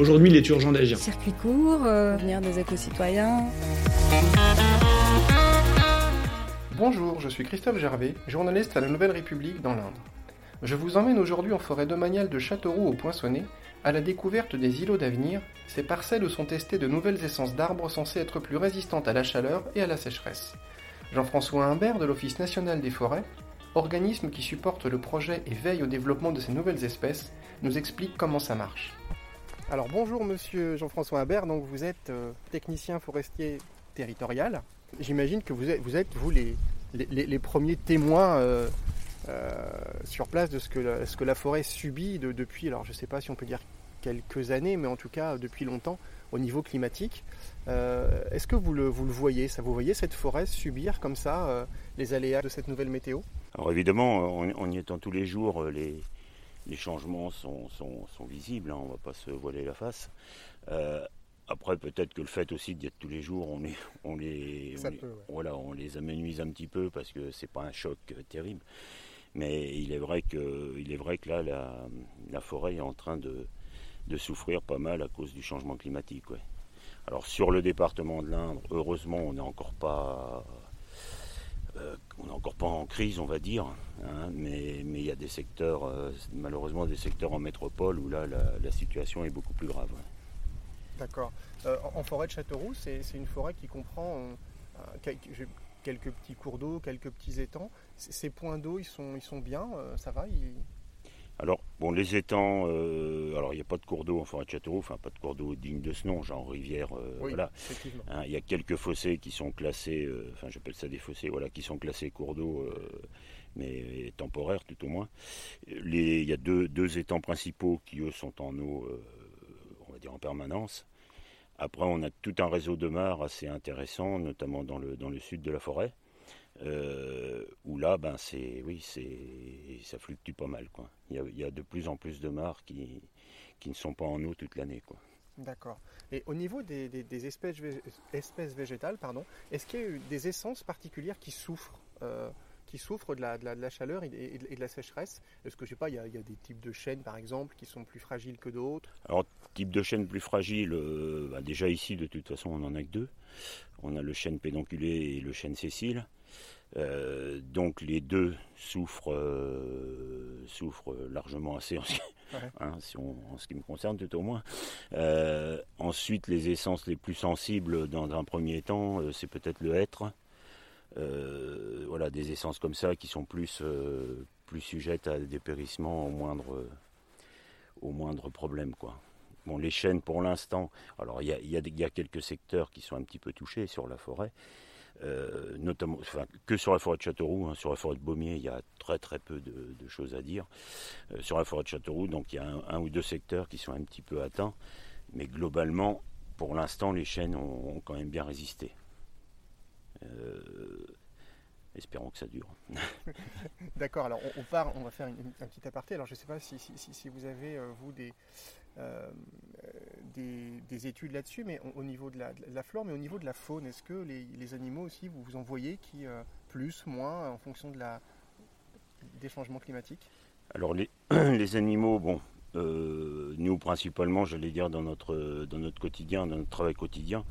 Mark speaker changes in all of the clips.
Speaker 1: Aujourd'hui, il est urgent d'agir.
Speaker 2: Circuit court, euh, venir des éco-citoyens.
Speaker 3: Bonjour, je suis Christophe Gervais, journaliste à la Nouvelle République dans l'Indre. Je vous emmène aujourd'hui en forêt domaniale de Châteauroux au Poinçonnet, à la découverte des îlots d'avenir, ces parcelles où sont testées de nouvelles essences d'arbres censées être plus résistantes à la chaleur et à la sécheresse. Jean-François Humbert de l'Office national des forêts, organisme qui supporte le projet et veille au développement de ces nouvelles espèces, nous explique comment ça marche. Alors bonjour monsieur Jean-François Humbert, donc vous êtes euh, technicien forestier territorial. J'imagine que vous êtes, vous, êtes, les, les, premiers témoins euh, euh, sur place de ce que la, ce que la forêt subit de, depuis, alors je ne sais pas si on peut dire quelques années, mais en tout cas depuis longtemps au niveau climatique. Est-ce que vous le, vous le voyez, ça vous voyez cette forêt subir comme ça les aléas de cette nouvelle météo?
Speaker 4: Alors évidemment, en, en y étant tous les jours, les, les changements sont, sont, sont visibles, hein, on ne va pas se voiler la face. Euh, après, peut-être que le fait aussi d'y être tous les jours, on, les, on, les-
Speaker 3: peut, ouais.
Speaker 4: voilà, on les amenuise un petit peu parce que c'est pas un choc euh, terrible. Mais il est vrai que, il est vrai que là, la, la forêt est en train de, de souffrir pas mal à cause du changement climatique. ouais. Alors sur le département de l'Indre, heureusement, on n'est encore pas, euh, on n'est encore pas en crise, on va dire. hein, mais il y a des secteurs, euh, malheureusement, des secteurs en métropole où là, la, situation est beaucoup plus grave.
Speaker 3: D'accord. Euh, en- forêt de Châteauroux, c'est une forêt qui comprend quelques, petits cours d'eau, quelques petits étangs. Ces points d'eau, ils sont, bien, ça va
Speaker 4: Alors, bon, les étangs, euh, alors il n'y a pas de cours d'eau en forêt de Châteauroux, enfin pas de cours d'eau digne de ce nom, genre rivière, euh,
Speaker 3: Oui,
Speaker 4: voilà.
Speaker 3: effectivement.
Speaker 4: Hein, Il y a quelques fossés qui sont classés, euh, enfin j'appelle ça des fossés, voilà, qui sont classés cours d'eau, mais temporaires tout au moins. Il y a deux, deux étangs principaux qui eux sont en eau, on va dire en permanence. Après, on a tout un réseau de mares assez intéressant, notamment dans le, dans le sud de la forêt, euh, où là, ben c'est, oui, c'est, ça fluctue pas mal, quoi. Il y, a, il y a de plus en plus de mares qui, qui ne sont pas en eau toute l'année, quoi.
Speaker 3: D'accord. Et au niveau des, des- des espèces, vég- espèces végétales, pardon, est-ce qu'il y a eu des essences particulières qui souffrent, euh, qui souffrent de la, de la- de la chaleur et, de- et de la sécheresse? Est-ce que je sais pas, il y, a, il y a des types de chênes par exemple qui sont plus fragiles que d'autres?
Speaker 4: Alors, type de chêne plus fragile, euh, bah, déjà ici, de toute façon, on n'en a que deux. On a le chêne pédonculé et le chêne sessile. Euh, donc les deux souffrent, euh, souffrent largement assez en ce, qui,
Speaker 3: Ouais.
Speaker 4: hein, si on- en ce qui me concerne tout au moins. Euh, ensuite, les essences les plus sensibles dans un premier temps, c'est peut-être le hêtre. Voilà, des essences comme ça qui sont plus, plus sujettes à des dépérissements au moindre, au moindre problème. Quoi. Bon, les chênes, pour l'instant, alors il y a, y a y a quelques secteurs qui sont un petit peu touchés sur la forêt, euh, notamment, enfin, que sur la forêt de Châteauroux, hein, sur la forêt de Beaumier, il y a très très peu de, choses à dire. Euh, sur la forêt de Châteauroux, donc il y a un, ou deux secteurs qui sont un petit peu atteints, mais globalement, pour l'instant, les chênes ont, quand même bien résisté. Euh, espérons que ça dure.
Speaker 3: D'accord, alors on, part, on va faire un petit aparté. Alors je ne sais pas si, vous avez, vous, des, des, des études là-dessus, mais au, au niveau de la, de la flore, mais au niveau de la faune, est-ce que les, les animaux aussi, vous vous en voyez qui, euh, plus, moins, en fonction de la, des changements climatiques?
Speaker 4: Alors les, les animaux, bon, euh, nous principalement, j'allais dire dans notre, dans notre quotidien, dans notre travail quotidien,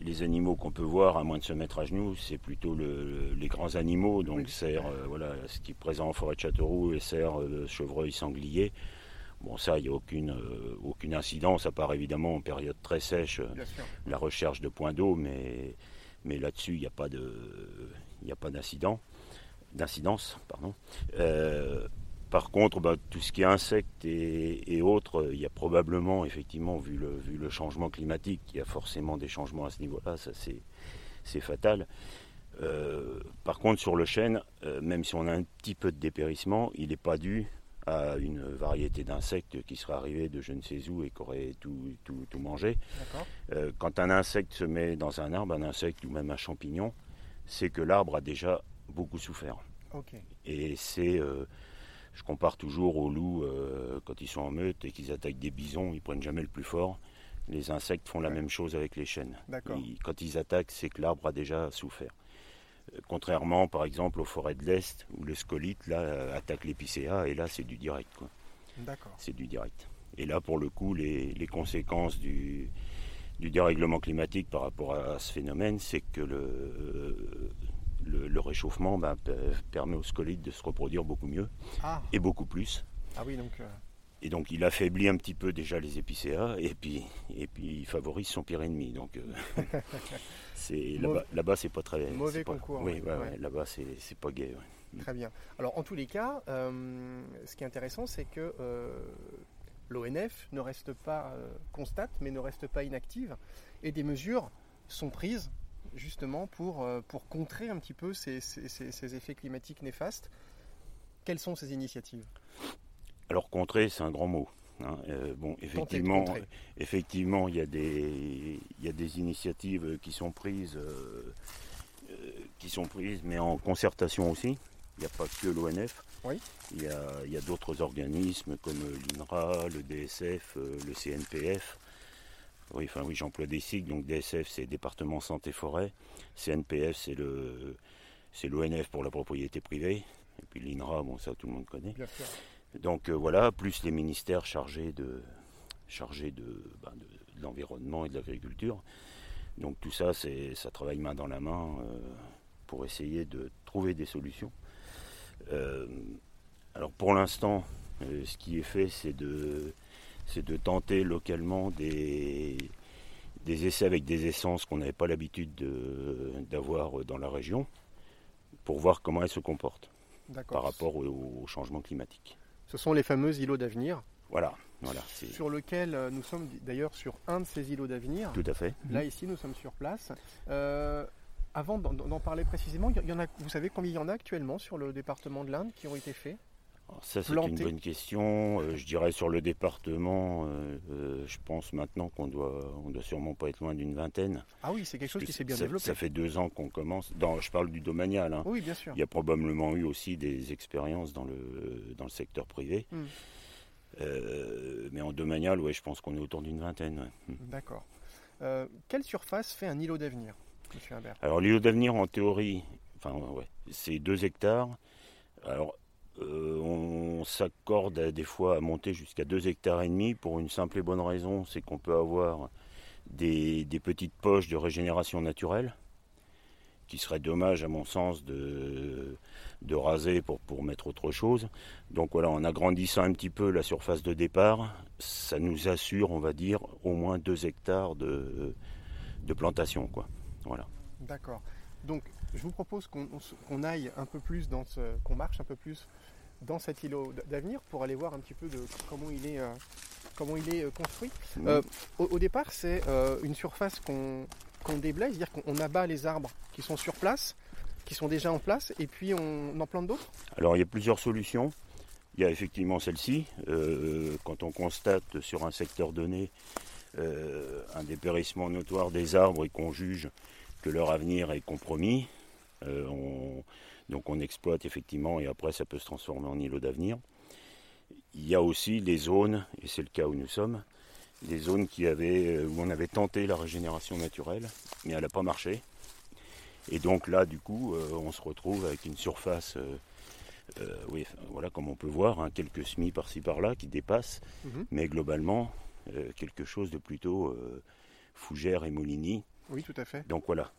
Speaker 4: les animaux qu'on peut voir, à moins de se mettre à genoux, c'est plutôt le- les grands animaux, donc
Speaker 3: Oui.
Speaker 4: euh, voilà, ce qui est présent en forêt de Châteauroux, et cerf, euh, chevreuil, sanglier. Bon, ça, il n'y a aucune, euh, aucune incidence, à part évidemment en période très sèche, euh, la recherche de points d'eau, mais, mais là-dessus, il n'y a pas de, il n'y a pas d'incident, d'incidence, pardon. Euh, par contre, bah, tout ce qui est insectes et, et autres, il y a probablement, effectivement, vu le, vu le changement climatique, il y a forcément des changements à ce niveau-là, ça c'est, c'est fatal. Par contre, sur le chêne, même si on a un petit peu de dépérissement, il n'est pas dû à une variété d'insectes qui serait arrivé de je ne sais où et qui aurait tout, tout, tout mangé. Euh, quand un insecte se met dans un arbre, un insecte ou même un champignon, c'est que l'arbre a déjà beaucoup souffert. Et c'est, euh, je compare toujours aux loups euh, quand ils sont en meute et qu'ils attaquent des bisons, ils prennent jamais le plus fort. Les insectes font la même chose avec les chênes. quand ils attaquent, c'est que l'arbre a déjà souffert. Euh, contrairement, par exemple, aux forêts de l'Est, où le scolite là, euh, attaque l'épicéa, et là, c'est du direct.
Speaker 3: D'accord.
Speaker 4: C'est du direct. Et là, pour le coup, les, conséquences du, dérèglement climatique par rapport à ce phénomène, c'est que le, le, réchauffement ben, permet au scolite de se reproduire beaucoup mieux ah. et beaucoup plus.
Speaker 3: Ah oui, donc. Euh,
Speaker 4: et donc il affaiblit un petit peu déjà les épicéas et puis, et puis il favorise son pire ennemi. Donc euh, c'est là-bas, là c'est pas très
Speaker 3: mauvais concours.
Speaker 4: Oui, là-bas c'est pas gay.
Speaker 3: Très bien. Alors en tous les cas, euh, ce qui est intéressant, c'est que euh, l'ONF ne reste pas constate, mais ne reste pas inactive, et des mesures sont prises justement pour, pour contrer un petit peu ces, ces effets climatiques néfastes. Quelles sont ces initiatives?
Speaker 4: Alors contrer, c'est un grand mot. Hein. Euh, bon, effectivement, effectivement, il y a des, il y a des initiatives qui sont prises, euh, euh, qui sont prises, mais en concertation aussi. Il n'y a pas que l'ONF.
Speaker 3: Oui.
Speaker 4: Il y a, d'autres organismes comme l'INRA, le DSF, le CNPF. Oui, enfin oui, j'emploie des cycles. Donc DSF, c'est département santé forêt. CNPF, c'est le, c'est l'ONF pour la propriété privée. Et puis l'INRA, bon, ça tout le monde connaît.
Speaker 3: Bien sûr.
Speaker 4: Donc euh, voilà, plus les ministères chargés de, chargés de, ben, l'environnement et de l'agriculture. Donc tout ça, ça travaille main dans la main euh, pour essayer de trouver des solutions. Euh, alors pour l'instant, ce qui est fait, c'est de, c'est de tenter localement des, des essais avec des essences qu'on n'avait pas l'habitude d'avoir dans la région, pour voir comment elles se comportent par rapport au changement climatique.
Speaker 3: Ce sont les fameux îlots d'avenir.
Speaker 4: Voilà, voilà.
Speaker 3: Sur lequel euh, nous sommes d'ailleurs sur un de ces îlots d'avenir.
Speaker 4: Tout à fait.
Speaker 3: Là, ici, nous sommes sur place. Euh, avant d'en parler précisément, il y en a, vous savez combien il y en a actuellement sur le département de l'Inde qui ont été faits?
Speaker 4: Ça, c'est une bonne question. Euh, je dirais sur le département, je pense maintenant qu'on doit, on doit sûrement pas être loin d'une vingtaine.
Speaker 3: Ah oui, c'est quelque chose qui s'est bien développé.
Speaker 4: Ça fait deux ans qu'on commence. Dans, je parle du domanial. Hein.
Speaker 3: Oui, bien sûr.
Speaker 4: Il y a probablement eu aussi des expériences dans le, dans le secteur privé. Hmm. mais en domanial, ouais, je pense qu'on est autour d'une vingtaine.
Speaker 3: Hmm. D'accord. quelle surface fait un îlot d'avenir, M.
Speaker 4: Alors l'îlot d'avenir, en théorie, enfin ouais, c'est deux hectares. Alors euh, on s'accorde des fois à monter jusqu'à 2 hectares et demi pour une simple et bonne raison, c'est qu'on peut avoir des, petites poches de régénération naturelle qui serait dommage à mon sens de, de raser pour, pour mettre autre chose. Donc voilà, en agrandissant un petit peu la surface de départ, ça nous assure, on va dire, au moins 2 hectares de, de plantation. Quoi. Voilà.
Speaker 3: D'accord. Donc je vous propose qu'on aille un peu plus dans ce, qu'on marche un peu plus dans cet îlot d'avenir pour aller voir un petit peu de comment il est, euh, comment il est euh, construit. Mmh. Euh, au, départ, c'est une surface qu'on déblaye, c'est-à-dire qu'on abat les arbres qui sont sur place, qui sont déjà en place, et puis on en plante d'autres
Speaker 4: Alors il y a plusieurs solutions. Il y a effectivement celle-ci. quand on constate sur un secteur donné un dépérissement notoire des arbres et qu'on juge que leur avenir est compromis, on, donc on exploite effectivement et après ça peut se transformer en îlot d'avenir. Il y a aussi les zones, et c'est le cas où nous sommes, des zones qui avaient, euh, où on avait tenté la régénération naturelle, mais elle n'a pas marché. Et donc là, du coup, euh, on se retrouve avec une surface, euh, oui, voilà, comme on peut voir, hein, quelques semis par-ci par-là qui dépassent, mhm. mais globalement, quelque chose de plutôt fougère et molini.
Speaker 3: Oui, tout à fait.
Speaker 4: Donc voilà,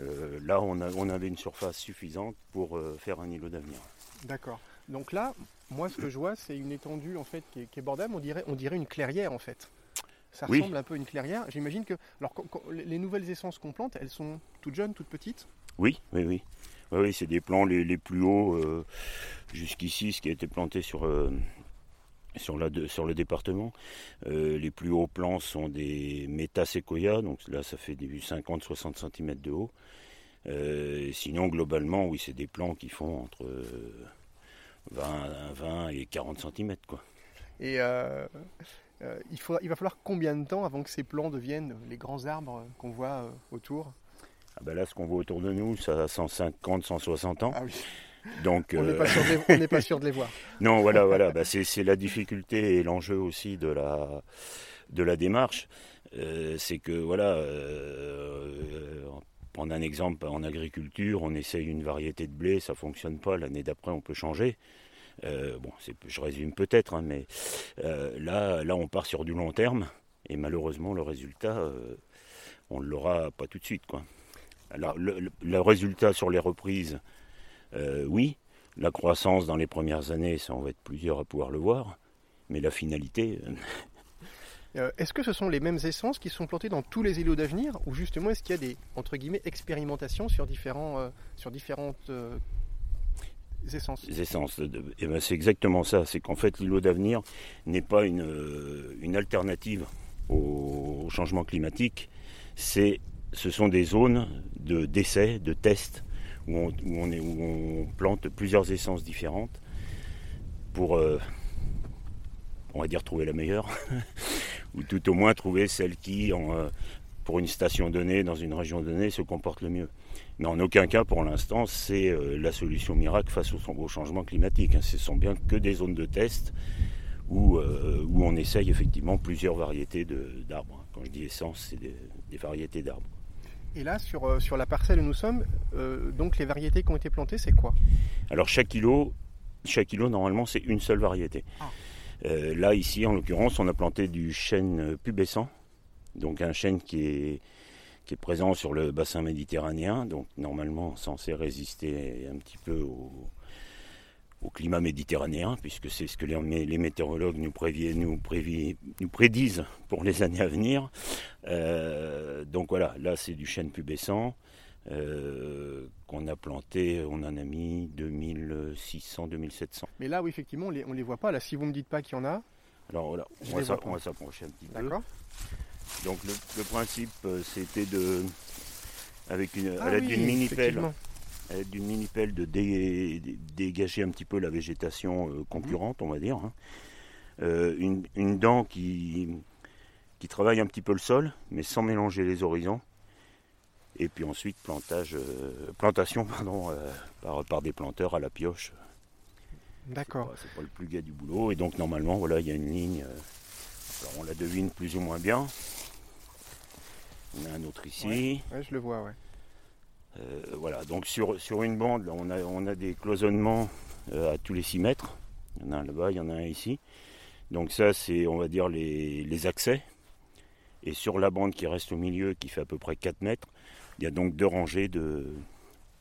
Speaker 4: euh, là, on, avait une surface suffisante pour euh, faire un îlot d'avenir.
Speaker 3: D'accord. Donc là, moi, ce que je vois, c'est une étendue en fait qui est, qui bordable. On dirait, on dirait une clairière en fait. Ça ressemble un peu à une clairière. J'imagine que, alors, les nouvelles essences qu'on plante, elles sont toutes jeunes, toutes petites?
Speaker 4: Oui, oui, oui. Oui, c'est des plants les, plus hauts euh, jusqu'ici, ce qui a été planté sur sur, la, sur le département. Euh, les plus hauts plants sont des métaséquoias, donc là ça fait 50-60 cm de haut. Euh, sinon, globalement, oui, c'est des plants qui font entre, 20, 20 et 40 cm. Quoi.
Speaker 3: Et euh, euh, il, va falloir combien de temps avant que ces plants deviennent les grands arbres qu'on voit euh, autour?
Speaker 4: Ah ben là, ce qu'on voit autour de nous, ça a 150, 160 ans.
Speaker 3: Ah oui,
Speaker 4: Donc,
Speaker 3: on n'est
Speaker 4: euh,
Speaker 3: pas, sûr de les- on n'est pas sûr de les voir.
Speaker 4: Non, voilà, voilà. Bah, c'est, la difficulté et l'enjeu aussi de la, de la démarche. Euh, c'est que, voilà, euh, prendre un exemple en agriculture, on essaye une variété de blé, ça fonctionne pas. L'année d'après, on peut changer. Euh, bon, je résume peut-être, hein, mais euh, là, là, on part sur du long terme et malheureusement, le résultat, euh, on ne l'aura pas tout de suite, quoi. Alors, le, le- le résultat sur les reprises, euh, oui, la croissance dans les premières années, ça on va être plusieurs à pouvoir le voir, mais la finalité, euh,
Speaker 3: Euh, est-ce que ce sont les mêmes essences qui sont plantées dans tous les îlots d'avenir ou justement est-ce qu'il y a des entre guillemets expérimentations sur différents euh, sur différentes essences?
Speaker 4: Les essences, eh ben, c'est exactement ça, c'est qu'en fait l'îlot d'avenir n'est pas une, une alternative au, au changement climatique, c'est, ce sont des zones de d'essai, de tests, où on, plante plusieurs essences différentes pour, euh, on va dire, trouver la meilleure, ou tout au moins trouver celle qui, euh, pour une station donnée, dans une région donnée, se comporte le mieux. Mais en aucun cas, pour l'instant, c'est euh, la solution miracle face au, changement climatique. hein. Ce sont bien que des zones de test où, on essaye effectivement plusieurs variétés d'arbres. Quand je dis essence, c'est des variétés d'arbres.
Speaker 3: Et là sur euh, sur la parcelle où nous sommes, euh, donc les variétés qui ont été plantées, c'est quoi?
Speaker 4: Alors chaque îlot, chaque îlot normalement, c'est une seule variété.
Speaker 3: Ah.
Speaker 4: Euh, là, ici, en l'occurrence, on a planté du chêne pubescent, donc un chêne qui est, qui est présent sur le bassin méditerranéen, donc normalement censé résister un petit peu au, au climat méditerranéen, puisque c'est ce que les, mé- les météorologues nous, prévi- nous, prévi- nous prédisent pour les années à venir. Euh, donc voilà, là c'est du chêne pubescent. euh, qu'on a planté, on en a mis 2600, 2700.
Speaker 3: Mais là, oui, effectivement, on les, on les voit pas. Là, si vous me dites pas qu'il y en a,
Speaker 4: Alors voilà, on va s'approcher un petit peu.
Speaker 3: d'accord
Speaker 4: Donc le, le principe, euh, c'était de, avec une,
Speaker 3: Ah
Speaker 4: à l'aide
Speaker 3: oui,
Speaker 4: d'une mini l'aide d'une mini pelle de dé- dé- dégager un petit peu la végétation euh, concurrente, on va dire. hein. Euh, une, une dent qui, qui travaille un petit peu le sol, mais sans mélanger les horizons. Et puis ensuite plantage, euh, plantation pardon, euh, par, par des planteurs à la pioche.
Speaker 3: D'accord.
Speaker 4: C'est pas, le plus gai du boulot. Et donc normalement, voilà, il y a une ligne. euh, alors on la devine plus ou moins bien. On a un autre ici.
Speaker 3: Ouais, je le vois, ouais.
Speaker 4: Euh, voilà, donc sur, sur une bande, là, on, a, on a des cloisonnements euh, à tous les 6 mètres. Il y en a un là-bas, il y en a un ici. Donc ça, c'est, on va dire, les, les accès. Et sur la bande qui reste au milieu, qui fait à peu près 4 mètres, il y a donc deux rangées de,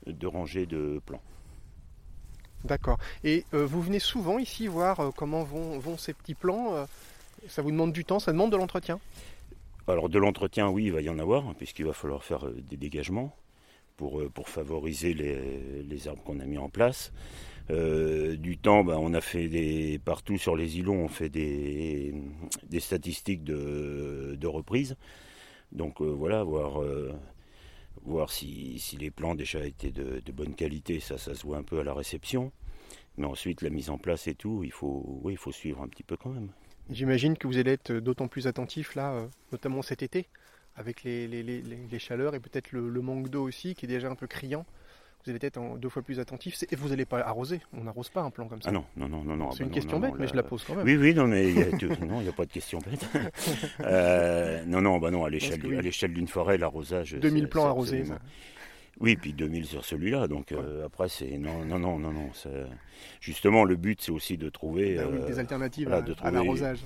Speaker 4: deux rangées de plants.
Speaker 3: D'accord. Et euh, vous venez souvent ici voir comment vont, vont ces petits plants euh, Ça vous demande du temps, ça demande de l'entretien?
Speaker 4: Alors de l'entretien, oui, il va y en avoir, puisqu'il va falloir faire des dégagements pour, euh, pour favoriser les, arbres qu'on a mis en place. Euh, du temps, ben, on a fait des partout sur les îlots, on fait des, des statistiques de, de reprise. Donc euh, voilà, voir, voir si, si les plants déjà étaient de, bonne qualité, ça, ça se voit un peu à la réception. Mais ensuite, la mise en place et tout, il faut, oui, il faut suivre un petit peu quand même.
Speaker 3: J'imagine que vous allez être d'autant plus attentif là, notamment cet été, avec les, les- les- chaleurs et peut-être le, le manque d'eau aussi qui est déjà un peu criant. Vous allez être deux fois plus attentif. Et vous n'allez pas arroser, on n'arrose pas un plan comme ça.
Speaker 4: Ah non, non, non, non, non.
Speaker 3: C'est
Speaker 4: ah
Speaker 3: une
Speaker 4: bah non,
Speaker 3: question
Speaker 4: non,
Speaker 3: bête,
Speaker 4: non,
Speaker 3: mais je la pose quand même.
Speaker 4: Oui, oui, non, mais il y a, tout- non, il n'y a pas de question bête. Euh, non, non, bah non, à l'échelle,
Speaker 3: que
Speaker 4: du-
Speaker 3: oui.
Speaker 4: à l'échelle d'une forêt, l'arrosage.
Speaker 3: 2000
Speaker 4: c'est-
Speaker 3: plants
Speaker 4: c'est
Speaker 3: arrosés.
Speaker 4: absolument-. Oui, puis 2000 sur celui-là. Donc euh, après, c'est non, non, non, non, Justement, le but, c'est aussi de trouver.
Speaker 3: Bah oui,
Speaker 4: euh,
Speaker 3: des alternatives
Speaker 4: voilà,
Speaker 3: à-
Speaker 4: de
Speaker 3: à,
Speaker 4: trouver-
Speaker 3: l'arrosage,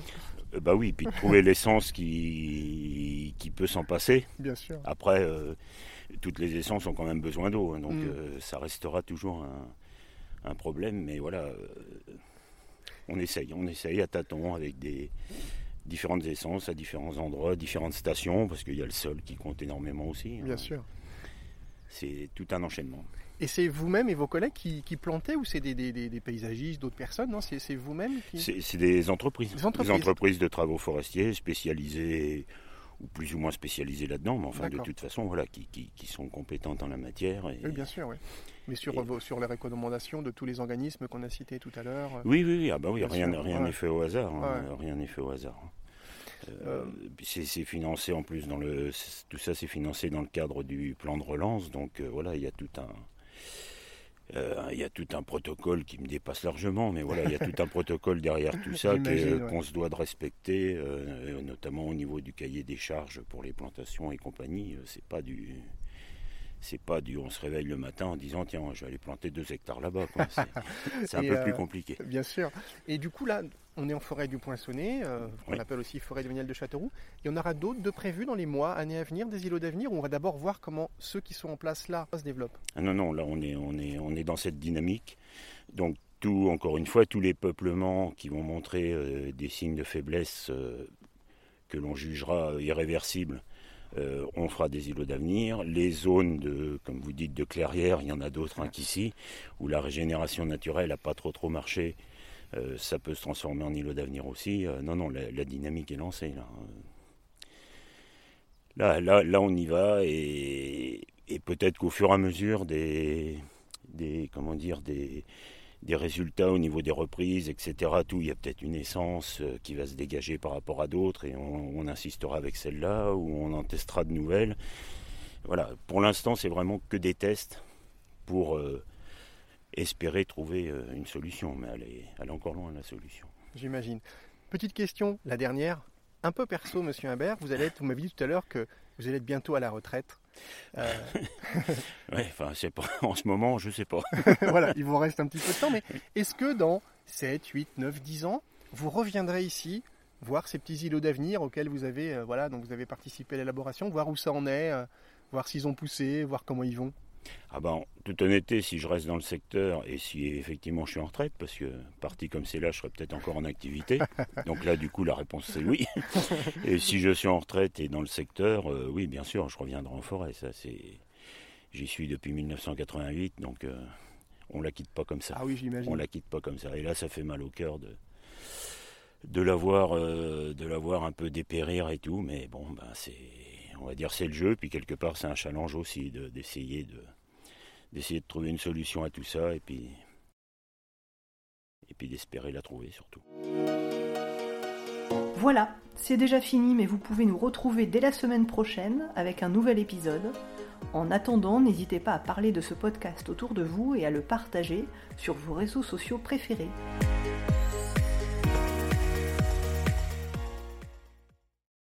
Speaker 4: euh, bah oui, puis de trouver l'essence qui qui peut s'en passer.
Speaker 3: bien sûr.
Speaker 4: Après, toutes les essences ont quand même besoin d'eau, hein, donc
Speaker 3: Mm.
Speaker 4: ça restera toujours un, un problème. Mais voilà, on essaye, on essaye à tâtons avec des différentes essences à différents endroits, différentes stations, parce qu'il y a le sol qui compte énormément aussi.
Speaker 3: Bien
Speaker 4: hein.
Speaker 3: sûr.
Speaker 4: C'est tout un enchaînement.
Speaker 3: Et c'est vous-même et vos collègues qui, qui plantez ou c'est des, des- des- des paysagistes, d'autres personnes Non, c'est vous-même qui.
Speaker 4: C'est c'est des entreprises,
Speaker 3: Des entreprises.
Speaker 4: de travaux forestiers spécialisées ou plus ou moins spécialisées là-dedans, mais enfin de toute façon, voilà, qui, qui- qui sont compétentes en la matière. et-
Speaker 3: Oui, bien sûr, oui. Mais sur,
Speaker 4: et-
Speaker 3: vos- sur les recommandations de tous les organismes qu'on a cités tout à l'heure. euh,
Speaker 4: Oui, oui, oui, ah bah oui, rien
Speaker 3: sûr,
Speaker 4: rien
Speaker 3: ouais.
Speaker 4: n'est fait au hasard. hein. Rien n'est fait au hasard. Euh, c'est financé en plus dans le tout ça c'est financé dans le cadre du plan de relance donc euh, voilà il y a tout un euh, il y a tout un protocole qui me dépasse largement mais voilà il y a tout un protocole derrière tout ça
Speaker 3: ouais.
Speaker 4: qu'on se doit de respecter notamment au niveau du cahier des charges pour les plantations et compagnie c'est pas du c'est pas du on se réveille le matin en disant tiens je vais aller planter deux hectares là-bas c'est un peu
Speaker 3: euh,
Speaker 4: plus compliqué
Speaker 3: Bien sûr. Et du coup, là, on est en forêt du Poinçonnet, euh, qu'on
Speaker 4: Oui.
Speaker 3: appelle aussi forêt de Vignal de Châteauroux. Il y en aura d'autres de prévus dans les mois, années à venir, des îlots d'avenir, où on va d'abord voir comment ceux qui sont en place là se développent.
Speaker 4: Ah non, non, là on est, on est, on est dans cette dynamique. Donc tout, encore une fois, tous les peuplements qui vont montrer euh, des signes de faiblesse euh, que l'on jugera irréversibles, euh, on fera des îlots d'avenir. Les zones de, comme vous dites, de clairière, il y en a d'autres hein, qu'ici, où la régénération naturelle n'a pas trop trop marché. Euh, ça peut se transformer en îlot d'avenir aussi. Euh, non, non, la, dynamique est lancée là. Là, là, là, on y va et, peut-être qu'au fur et à mesure des, comment dire, des, résultats au niveau des reprises, etc. Tout, il y a peut-être une essence euh, qui va se dégager par rapport à d'autres et on, insistera avec celle-là ou on en testera de nouvelles. Voilà. Pour l'instant, c'est vraiment que des tests pour espérer trouver euh, une solution, mais elle est, elle est encore loin la solution.
Speaker 3: J'imagine. Petite question, la dernière, un peu perso, monsieur Imbert. Vous allez être, vous m'avez dit tout à l'heure que vous allez être bientôt à la retraite. Euh,
Speaker 4: Ouais, enfin, c'est pas en ce moment, je sais pas.
Speaker 3: voilà, il vous reste un petit peu de temps, mais est-ce que dans 7, 8, 9, 10 ans, vous reviendrez ici voir ces petits îlots d'avenir auxquels vous avez, euh, voilà, donc vous avez participé à l'élaboration, voir où ça en est, euh, voir s'ils ont poussé, voir comment ils vont?
Speaker 4: Ah ben, en toute honnêteté, si je reste dans le secteur et si effectivement je suis en retraite, parce que parti comme c'est là, je serais peut-être encore en activité. Donc là, du coup, la réponse c'est oui. Et si je suis en retraite et dans le secteur, euh, oui, bien sûr, je reviendrai en forêt. Ça, c'est, j'y suis depuis 1988, donc euh, on la quitte pas comme ça.
Speaker 3: Ah oui,
Speaker 4: On
Speaker 3: j'imagine.
Speaker 4: la quitte pas comme ça. Et là, ça fait mal au cœur de de la voir, euh, de la voir un peu dépérir et tout. Mais bon, ben c'est, on va dire, c'est le jeu. Puis quelque part, c'est un challenge aussi de- d'essayer de d'essayer de trouver une solution à tout ça et puis et puis d'espérer la trouver surtout.
Speaker 5: Voilà, c'est déjà fini, mais vous pouvez nous retrouver dès la semaine prochaine avec un nouvel épisode. En attendant, n'hésitez pas à parler de ce podcast autour de vous et à le partager sur vos réseaux sociaux préférés.